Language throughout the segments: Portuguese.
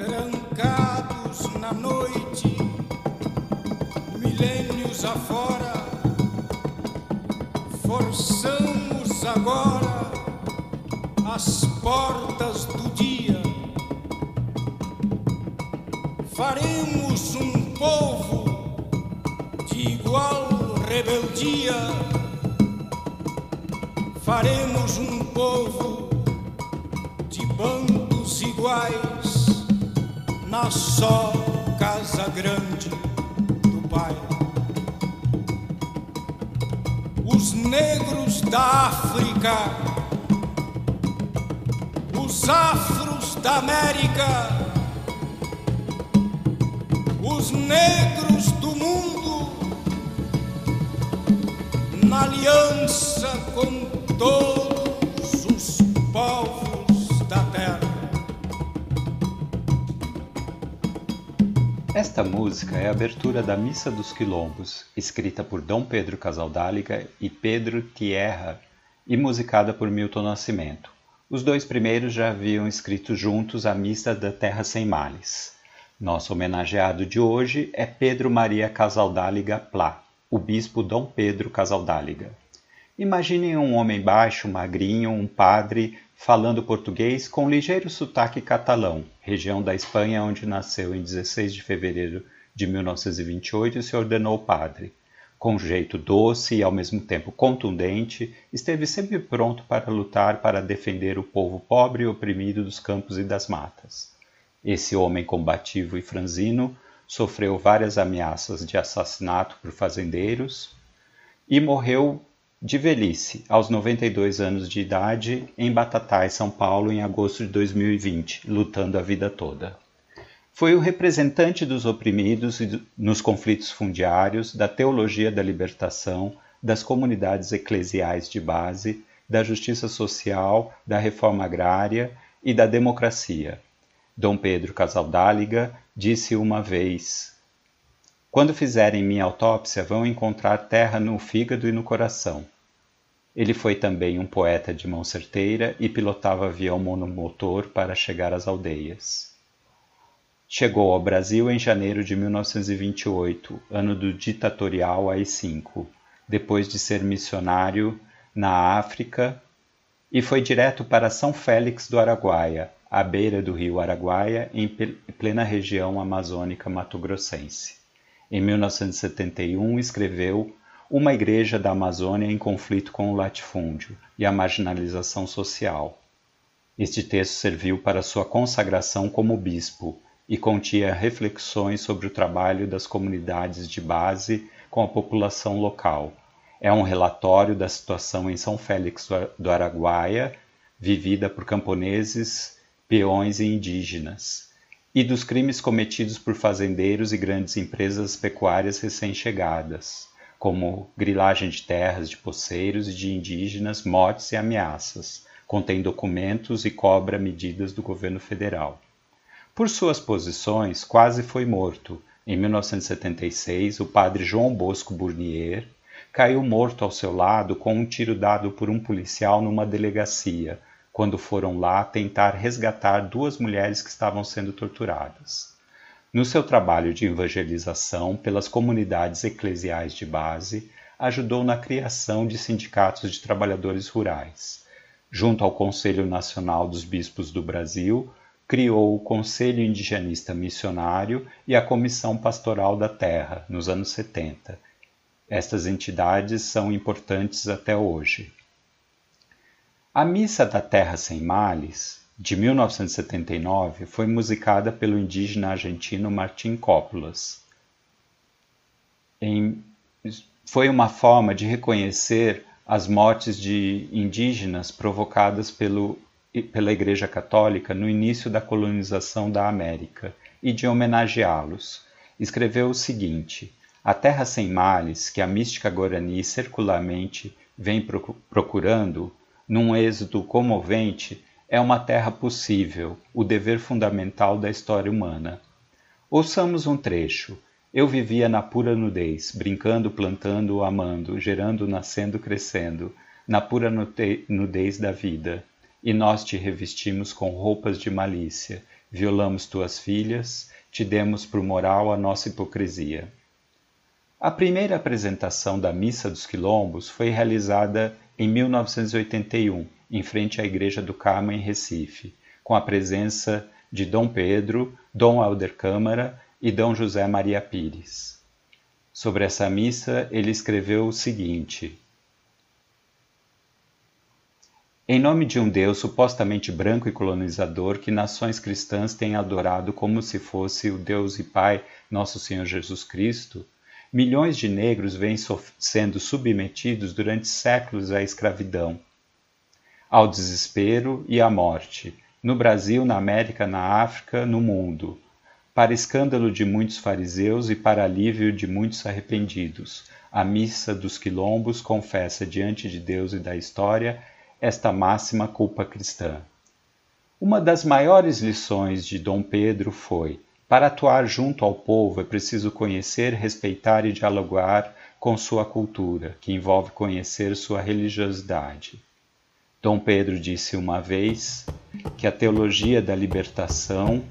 trancados na noite, milênios afora, forçamos agora as portas do dia. Faremos um povo de igual rebeldia. Faremos um povo de bandos iguais na só casa grande do Pai. Os negros da África, os afros da América, os negros do mundo, na aliança com todos Esta música é a abertura da Missa dos Quilombos, escrita por Dom Pedro Casaldáliga e Pedro Tierra e musicada por Milton Nascimento. Os dois primeiros já haviam escrito juntos a Missa da Terra Sem Males. Nosso homenageado de hoje é Pedro Maria Casaldáliga Plá, o bispo Dom Pedro Casaldáliga. Imaginem um homem baixo, magrinho, um padre, falando português com ligeiro sotaque catalão, região da Espanha onde nasceu em 16 de fevereiro de 1928 e se ordenou padre. Com jeito doce e ao mesmo tempo contundente, esteve sempre pronto para lutar para defender o povo pobre e oprimido dos campos e das matas. Esse homem combativo e franzino sofreu várias ameaças de assassinato por fazendeiros e morreu de velhice, aos 92 anos de idade, em Batatais, São Paulo, em agosto de 2020, lutando a vida toda. Foi o representante dos oprimidos nos conflitos fundiários, da teologia da libertação, das comunidades eclesiais de base, da justiça social, da reforma agrária e da democracia. Dom Pedro Casaldáliga disse uma vez: quando fizerem minha autópsia, vão encontrar terra no fígado e no coração. Ele foi também um poeta de mão certeira e pilotava avião monomotor para chegar às aldeias. Chegou ao Brasil em janeiro de 1928, ano do ditatorial AI-5, depois de ser missionário na África, e foi direto para São Félix do Araguaia, à beira do rio Araguaia, em plena região amazônica mato-grossense. Em 1971, escreveu Uma Igreja da Amazônia em Conflito com o Latifúndio e a Marginalização Social. Este texto serviu para sua consagração como bispo e continha reflexões sobre o trabalho das comunidades de base com a população local. É um relatório da situação em São Félix do Araguaia, vivida por camponeses, peões e indígenas e dos crimes cometidos por fazendeiros e grandes empresas pecuárias recém-chegadas, como grilagem de terras de poceiros e de indígenas, mortes e ameaças, contém documentos e cobra medidas do governo federal. Por suas posições, quase foi morto. Em 1976, o padre João Bosco Burnier caiu morto ao seu lado com um tiro dado por um policial numa delegacia, quando foram lá tentar resgatar duas mulheres que estavam sendo torturadas. No seu trabalho de evangelização pelas comunidades eclesiais de base, ajudou na criação de sindicatos de trabalhadores rurais. Junto ao Conselho Nacional dos Bispos do Brasil, criou o Conselho Indigenista Missionário e a Comissão Pastoral da Terra, nos anos 70. Estas entidades são importantes até hoje. A Missa da Terra Sem Males, de 1979, foi musicada pelo indígena argentino Martín Coppolas. Foi uma forma de reconhecer as mortes de indígenas provocadas pelo, pela Igreja Católica no início da colonização da América e de homenageá-los. Escreveu o seguinte: A terra sem males, que a mística guarani circularmente vem procurando, num êxodo comovente, é uma terra possível, o dever fundamental da história humana. Ouçamos um trecho. Eu vivia na pura nudez, brincando, plantando, amando, gerando, nascendo, crescendo, na pura nudez da vida. E nós te revestimos com roupas de malícia, violamos tuas filhas, te demos por moral a nossa hipocrisia. A primeira apresentação da Missa dos Quilombos foi realizada em 1981, em frente à Igreja do Carmo, em Recife, com a presença de Dom Pedro, Dom Alder Câmara e Dom José Maria Pires. Sobre essa missa, ele escreveu o seguinte: Em nome de um Deus supostamente branco e colonizador que nações cristãs têm adorado como se fosse o Deus e Pai, nosso Senhor Jesus Cristo, milhões de negros vêm sendo submetidos durante séculos à escravidão, ao desespero e à morte, no Brasil, na América, na África, no mundo, para escândalo de muitos fariseus e para alívio de muitos arrependidos. A missa dos quilombos confessa diante de Deus e da história esta máxima culpa cristã. Uma das maiores lições de Dom Pedro foi: para atuar junto ao povo é preciso conhecer, respeitar e dialogar com sua cultura, que envolve conhecer sua religiosidade. Dom Pedro disse uma vez que a teologia da libertação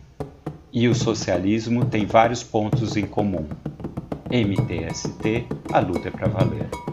e o socialismo têm vários pontos em comum. MTST, a luta é para valer.